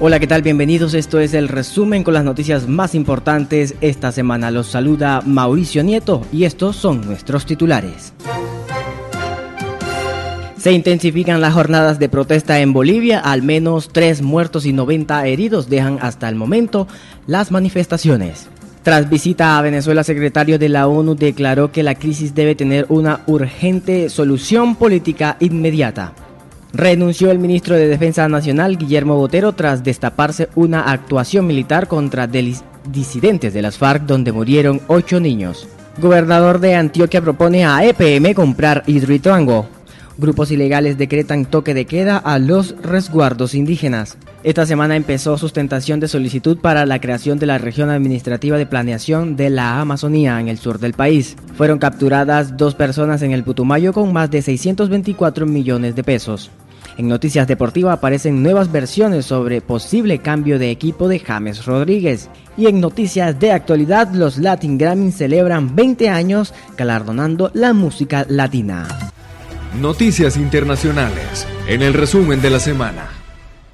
Hola, ¿qué tal? Bienvenidos. Esto es el resumen con las noticias más importantes esta semana. Los saluda Mauricio Nieto y estos son nuestros titulares. Se intensifican las jornadas de protesta en Bolivia, al menos 3 muertos y 90 heridos dejan hasta el momento las manifestaciones. Tras visita a Venezuela, secretario de la ONU declaró que la crisis debe tener una urgente solución política inmediata. Renunció el ministro de Defensa Nacional, Guillermo Botero, tras destaparse una actuación militar contra disidentes de las FARC donde murieron ocho niños. Gobernador de Antioquia propone a EPM comprar hidroituango. Grupos ilegales decretan toque de queda a los resguardos indígenas. Esta semana empezó sustentación de solicitud para la creación de la región administrativa de planeación de la Amazonía en el sur del país. Fueron capturadas dos personas en el Putumayo con más de 624 millones de pesos. En Noticias Deportivas aparecen nuevas versiones sobre posible cambio de equipo de James Rodríguez. Y en Noticias de Actualidad, los Latin Grammy celebran 20 años galardonando la música latina. Noticias internacionales en el resumen de la semana.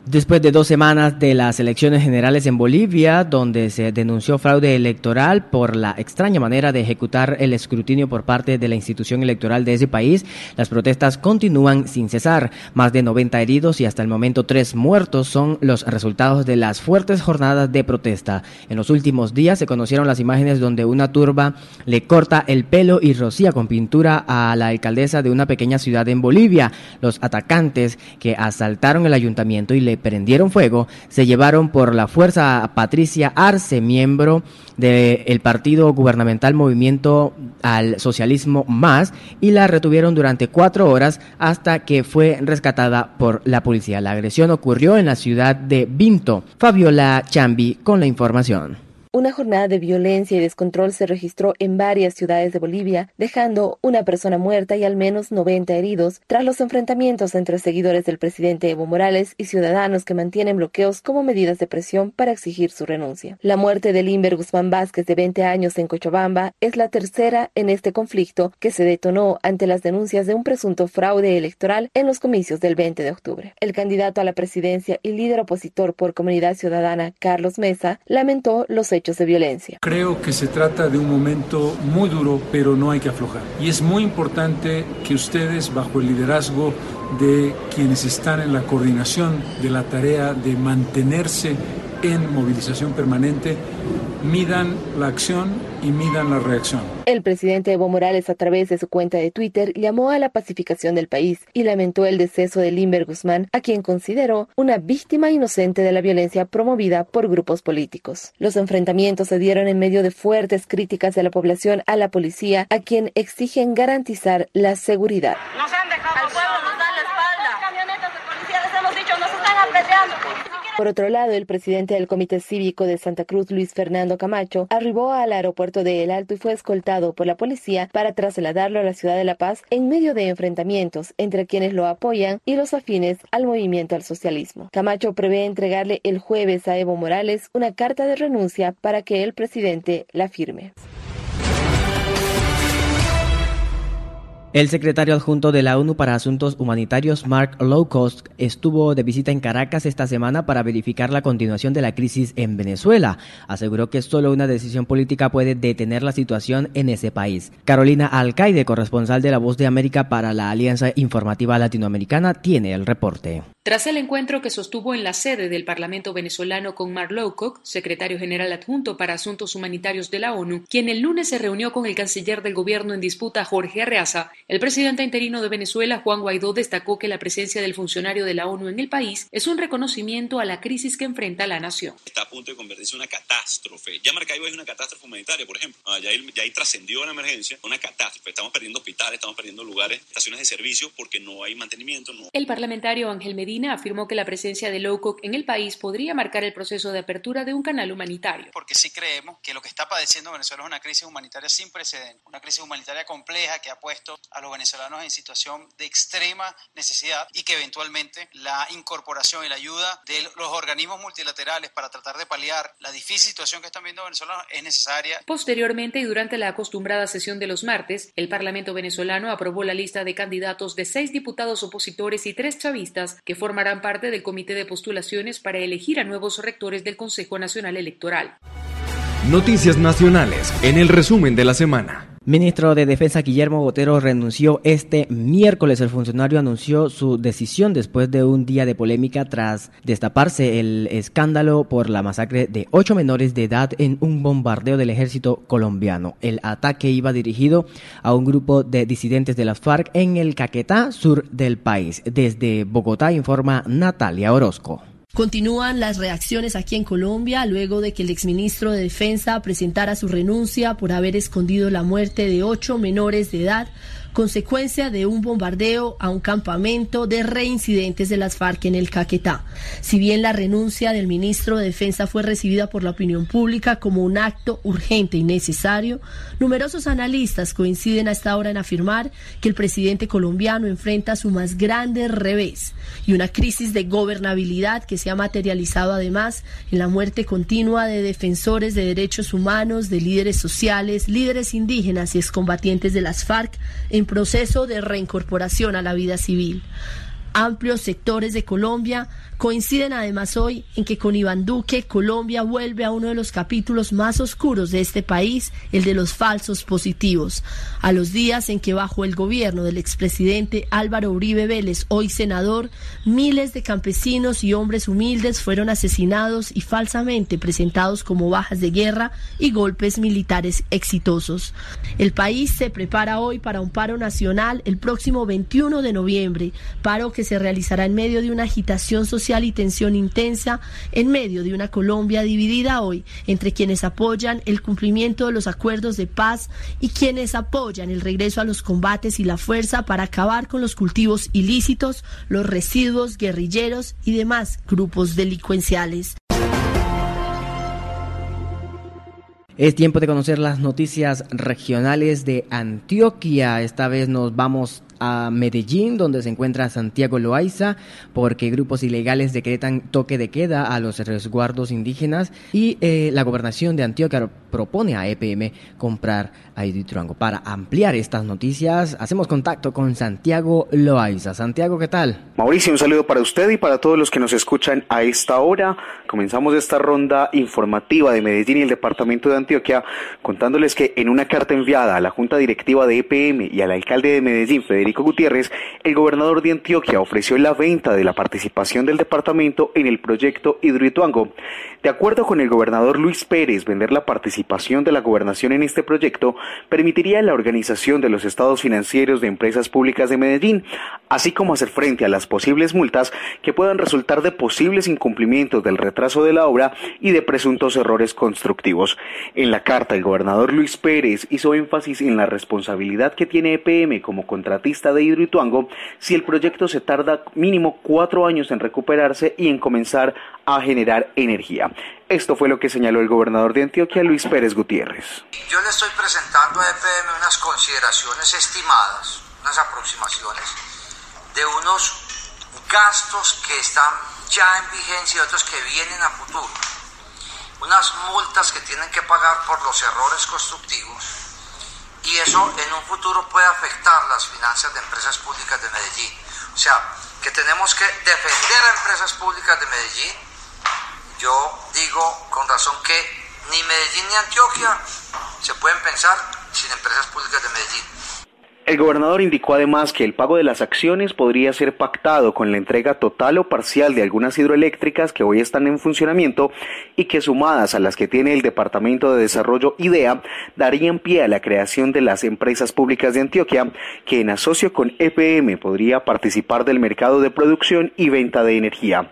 Después de dos semanas de las elecciones generales en Bolivia, donde se denunció fraude electoral por la extraña manera de ejecutar el escrutinio por parte de la institución electoral de ese país, las protestas continúan sin cesar. Más de 90 heridos y hasta el momento tres muertos son los resultados de las fuertes jornadas de protesta. En los últimos días se conocieron las imágenes donde una turba le corta el pelo y rocía con pintura a la alcaldesa de una pequeña ciudad en Bolivia. Los atacantes que asaltaron el ayuntamiento y le prendieron fuego se llevaron por la fuerza a Patricia Arce, miembro del partido gubernamental Movimiento al Socialismo Más, y la retuvieron durante cuatro horas hasta que fue rescatada por la policía. La agresión ocurrió en la ciudad de Vinto. Fabiola Chambi con la información. Una jornada de violencia y descontrol se registró en varias ciudades de Bolivia, dejando una persona muerta y al menos 90 heridos tras los enfrentamientos entre seguidores del presidente Evo Morales y ciudadanos que mantienen bloqueos como medidas de presión para exigir su renuncia. La muerte de Limber Guzmán Vázquez, de 20 años en Cochabamba, es la tercera en este conflicto que se detonó ante las denuncias de un presunto fraude electoral en los comicios del 20 de octubre. El candidato a la presidencia y líder opositor por Comunidad Ciudadana, Carlos Mesa, lamentó los hechos de violencia. Creo que se trata de un momento muy duro, pero no hay que aflojar. Y es muy importante que ustedes, bajo el liderazgo de quienes están en la coordinación de la tarea de mantenerse en movilización permanente, midan la acción y midan la reacción. El presidente Evo Morales a través de su cuenta de Twitter llamó a la pacificación del país y lamentó el deceso de Limber Guzmán, a quien consideró una víctima inocente de la violencia promovida por grupos políticos. Los enfrentamientos se dieron en medio de fuertes críticas de la población a la policía, a quien exigen garantizar la seguridad. Nos han dejado Al pueblo nos dan la espalda. camionetas de policía les hemos dicho, nos están apedreando. Por otro lado, el presidente del Comité Cívico de Santa Cruz, Luis Fernando Camacho, arribó al aeropuerto de El Alto y fue escoltado por la policía para trasladarlo a la ciudad de La Paz en medio de enfrentamientos entre quienes lo apoyan y los afines al movimiento al socialismo. Camacho prevé entregarle el jueves a Evo Morales una carta de renuncia para que el presidente la firme. El secretario adjunto de la ONU para Asuntos Humanitarios, Mark Lowcost, estuvo de visita en Caracas esta semana para verificar la continuación de la crisis en Venezuela. Aseguró que solo una decisión política puede detener la situación en ese país. Carolina Alcaide, corresponsal de La Voz de América para la Alianza Informativa Latinoamericana, tiene el reporte. Tras el encuentro que sostuvo en la sede del Parlamento venezolano con Mark Lowcock, secretario general adjunto para Asuntos Humanitarios de la ONU, quien el lunes se reunió con el canciller del gobierno en disputa, Jorge Arreaza, el presidente interino de Venezuela, Juan Guaidó, destacó que la presencia del funcionario de la ONU en el país es un reconocimiento a la crisis que enfrenta la nación. Está a punto de convertirse en una catástrofe. Ya Maracaibo es una catástrofe humanitaria, por ejemplo. Ah, ya, ahí, ya ahí trascendió una emergencia, una catástrofe. Estamos perdiendo hospitales, estamos perdiendo lugares, estaciones de servicio porque no hay mantenimiento. No. El parlamentario Ángel Medina afirmó que la presencia de Lowcock en el país podría marcar el proceso de apertura de un canal humanitario. Porque sí creemos que lo que está padeciendo Venezuela es una crisis humanitaria sin precedentes, una crisis humanitaria compleja que ha puesto a los venezolanos en situación de extrema necesidad y que eventualmente la incorporación y la ayuda de los organismos multilaterales para tratar de paliar la difícil situación que están viendo venezolanos es necesaria. Posteriormente y durante la acostumbrada sesión de los martes, el Parlamento venezolano aprobó la lista de candidatos de seis diputados opositores y tres chavistas que formarán parte del comité de postulaciones para elegir a nuevos rectores del Consejo Nacional Electoral. Noticias nacionales en el resumen de la semana. Ministro de Defensa Guillermo Botero renunció este miércoles. El funcionario anunció su decisión después de un día de polémica tras destaparse el escándalo por la masacre de ocho menores de edad en un bombardeo del ejército colombiano. El ataque iba dirigido a un grupo de disidentes de las FARC en el Caquetá, sur del país. Desde Bogotá informa Natalia Orozco. Continúan las reacciones aquí en Colombia luego de que el exministro de Defensa presentara su renuncia por haber escondido la muerte de ocho menores de edad consecuencia de un bombardeo a un campamento de reincidentes de las FARC en el Caquetá. Si bien la renuncia del ministro de Defensa fue recibida por la opinión pública como un acto urgente y necesario, numerosos analistas coinciden hasta ahora en afirmar que el presidente colombiano enfrenta su más grande revés y una crisis de gobernabilidad que se ha materializado además en la muerte continua de defensores de derechos humanos, de líderes sociales, líderes indígenas y excombatientes de las FARC en proceso de reincorporación a la vida civil. Amplios sectores de Colombia Coinciden además hoy en que con Iván Duque Colombia vuelve a uno de los capítulos más oscuros de este país, el de los falsos positivos, a los días en que bajo el gobierno del expresidente Álvaro Uribe Vélez, hoy senador, miles de campesinos y hombres humildes fueron asesinados y falsamente presentados como bajas de guerra y golpes militares exitosos. El país se prepara hoy para un paro nacional el próximo 21 de noviembre, paro que se realizará en medio de una agitación social y tensión intensa en medio de una Colombia dividida hoy entre quienes apoyan el cumplimiento de los acuerdos de paz y quienes apoyan el regreso a los combates y la fuerza para acabar con los cultivos ilícitos, los residuos guerrilleros y demás grupos delincuenciales. Es tiempo de conocer las noticias regionales de Antioquia. Esta vez nos vamos a Medellín, donde se encuentra Santiago Loaiza, porque grupos ilegales decretan toque de queda a los resguardos indígenas y eh, la gobernación de Antioquia propone a EPM comprar a Iditruango. Para ampliar estas noticias, hacemos contacto con Santiago Loaiza. Santiago, ¿qué tal? Mauricio, un saludo para usted y para todos los que nos escuchan a esta hora. Comenzamos esta ronda informativa de Medellín y el departamento de Antioquia contándoles que en una carta enviada a la Junta Directiva de EPM y al alcalde de Medellín, Federico Gutiérrez, el gobernador de Antioquia ofreció la venta de la participación del departamento en el proyecto Hidroituango. De acuerdo con el gobernador Luis Pérez, vender la participación de la gobernación en este proyecto permitiría la organización de los estados financieros de empresas públicas de Medellín, así como hacer frente a las posibles multas que puedan resultar de posibles incumplimientos del retraso de la obra y de presuntos errores constructivos. En la carta, el gobernador Luis Pérez hizo énfasis en la responsabilidad que tiene EPM como contratista de Hidroituango si el proyecto se tarda mínimo cuatro años en recuperarse y en comenzar a generar energía. Esto fue lo que señaló el gobernador de Antioquia, Luis Pérez Gutiérrez. Yo le estoy presentando a EPM unas consideraciones estimadas, unas aproximaciones de unos gastos que están ya en vigencia y otros que vienen a futuro, unas multas que tienen que pagar por los errores constructivos y eso en un futuro puede afectar las finanzas de empresas públicas de Medellín. O sea, que tenemos que defender a empresas públicas de Medellín. Yo digo con razón que ni Medellín ni Antioquia se pueden pensar sin empresas públicas de Medellín. El gobernador indicó además que el pago de las acciones podría ser pactado con la entrega total o parcial de algunas hidroeléctricas que hoy están en funcionamiento y que sumadas a las que tiene el Departamento de Desarrollo IDEA darían pie a la creación de las empresas públicas de Antioquia que en asocio con EPM podría participar del mercado de producción y venta de energía.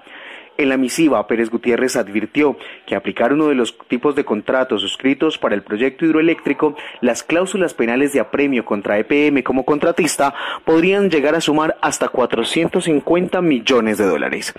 En la misiva, Pérez Gutiérrez advirtió que aplicar uno de los tipos de contratos suscritos para el proyecto hidroeléctrico, las cláusulas penales de apremio contra EPM como contratista podrían llegar a sumar hasta 450 millones de dólares.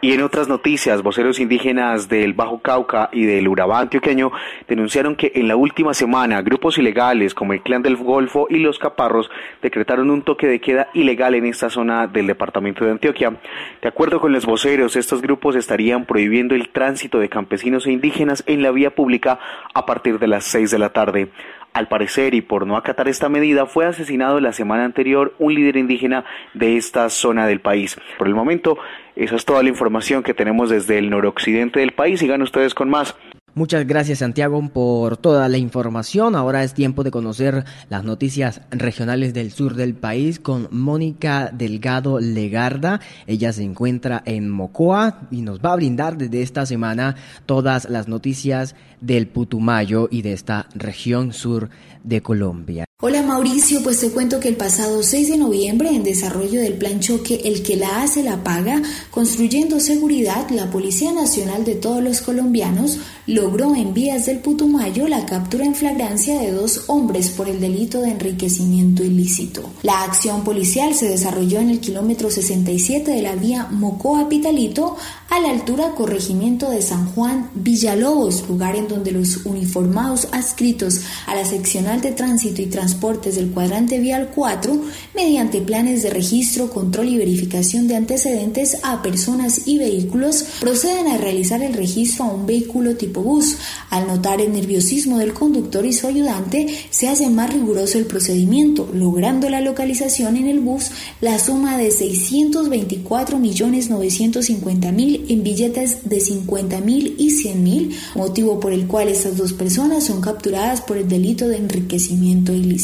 Y en otras noticias, voceros indígenas del Bajo Cauca y del Urabá antioqueño denunciaron que en la última semana grupos ilegales como el Clan del Golfo y los Caparros decretaron un toque de queda ilegal en esta zona del departamento de Antioquia. De acuerdo con los voceros, estos grupos estarían prohibiendo el tránsito de campesinos e indígenas en la vía pública a partir de las seis de la tarde. Al parecer, y por no acatar esta medida, fue asesinado la semana anterior un líder indígena de esta zona del país. Por el momento, esa es toda la información que tenemos desde el noroccidente del país. Sigan ustedes con más. Muchas gracias Santiago por toda la información. Ahora es tiempo de conocer las noticias regionales del sur del país con Mónica Delgado Legarda. Ella se encuentra en Mocoa y nos va a brindar desde esta semana todas las noticias del Putumayo y de esta región sur de Colombia. Hola Mauricio, pues te cuento que el pasado 6 de noviembre, en desarrollo del plan choque El que la hace la paga, construyendo seguridad, la Policía Nacional de todos los colombianos logró en vías del Putumayo la captura en flagrancia de dos hombres por el delito de enriquecimiento ilícito. La acción policial se desarrolló en el kilómetro 67 de la vía Mocoa-Pitalito, a la altura corregimiento de San Juan Villalobos, lugar en donde los uniformados adscritos a la seccional de tránsito y transportes del cuadrante vial 4, mediante planes de registro, control y verificación de antecedentes a personas y vehículos, proceden a realizar el registro a un vehículo tipo bus. Al notar el nerviosismo del conductor y su ayudante, se hace más riguroso el procedimiento, logrando la localización en el bus la suma de 624.950.000 en billetes de 50 mil y 100 mil, motivo por el cual estas dos personas son capturadas por el delito de enriquecimiento ilícito.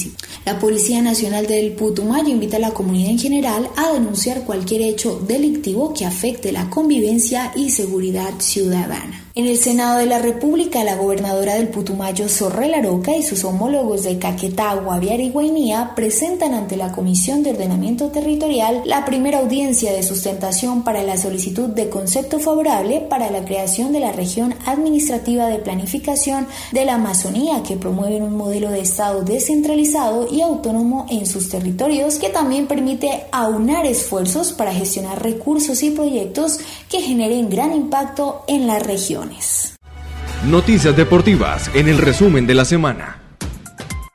La Policía Nacional del Putumayo invita a la comunidad en general a denunciar cualquier hecho delictivo que afecte la convivencia y seguridad ciudadana. En el Senado de la República, la gobernadora del Putumayo, Sorrel Aroca, y sus homólogos de Caquetá, Guaviare y Guainía presentan ante la Comisión de Ordenamiento Territorial la primera audiencia de sustentación para la solicitud de concepto favorable para la creación de la región administrativa de planificación de la Amazonía, que promueve un modelo de Estado descentralizado y autónomo en sus territorios, que también permite aunar esfuerzos para gestionar recursos y proyectos que generen gran impacto en la región. Noticias deportivas en el resumen de la semana.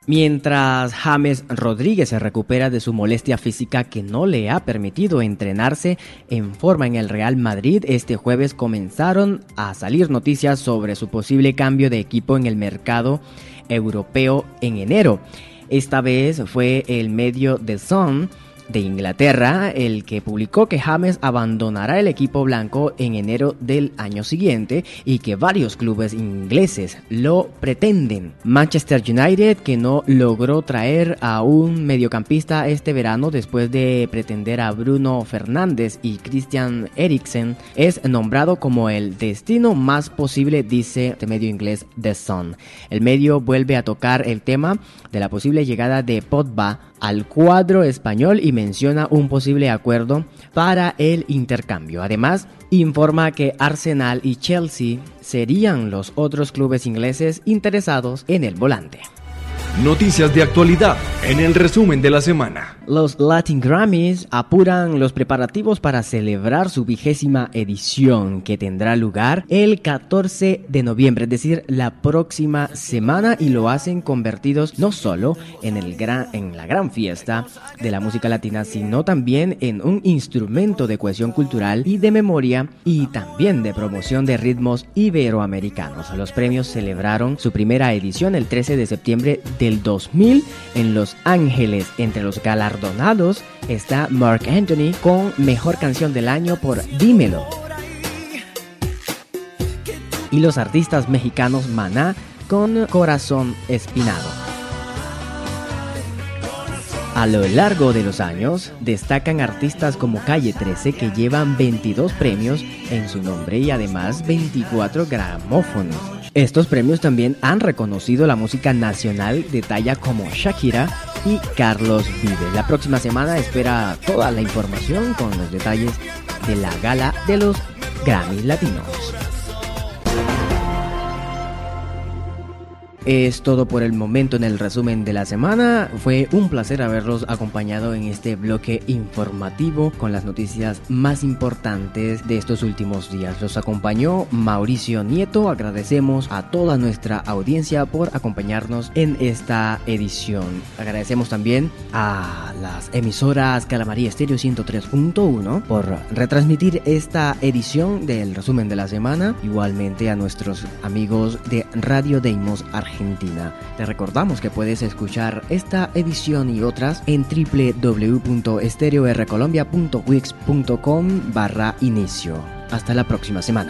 Mientras James Rodríguez se recupera de su molestia física que no le ha permitido entrenarse en forma en el Real Madrid, este jueves comenzaron a salir noticias sobre su posible cambio de equipo en el mercado europeo en enero. Esta vez fue el medio The Sun de Inglaterra, el que publicó que James abandonará el equipo blanco en enero del año siguiente y que varios clubes ingleses lo pretenden. Manchester United, que no logró traer a un mediocampista este verano después de pretender a Bruno Fernández y Christian Eriksen, es nombrado como el destino más posible, dice el medio inglés The Sun. El medio vuelve a tocar el tema de la posible llegada de Pogba al cuadro español y menciona un posible acuerdo para el intercambio. Además, informa que Arsenal y Chelsea serían los otros clubes ingleses interesados en el volante. Noticias de actualidad en el resumen de la semana. Los Latin Grammys apuran los preparativos para celebrar su vigésima edición que tendrá lugar el 14 de noviembre, es decir, la próxima semana y lo hacen convertidos no solo en, el gran, en la gran fiesta de la música latina, sino también en un instrumento de cohesión cultural y de memoria y también de promoción de ritmos iberoamericanos. Los premios celebraron su primera edición el 13 de septiembre del 2000 en Los Ángeles. Entre los galardonados está Mark Anthony con Mejor Canción del Año por Dímelo. Y los artistas mexicanos Maná con Corazón Espinado. A lo largo de los años, destacan artistas como Calle 13 que llevan 22 premios en su nombre y además 24 gramófonos. Estos premios también han reconocido la música nacional de talla como Shakira y Carlos Vive. La próxima semana espera toda la información con los detalles de la gala de los Grammy Latinos. Es todo por el momento en el resumen de la semana. Fue un placer haberlos acompañado en este bloque informativo con las noticias más importantes de estos últimos días. Los acompañó Mauricio Nieto. Agradecemos a toda nuestra audiencia por acompañarnos en esta edición. Agradecemos también a las emisoras Calamaría Estéreo 103.1 por retransmitir esta edición del resumen de la semana. Igualmente a nuestros amigos de Radio Deimos Argentina Te recordamos que puedes escuchar esta edición y otras en www.estereorcolombia.wix.com barra inicio. Hasta la próxima semana.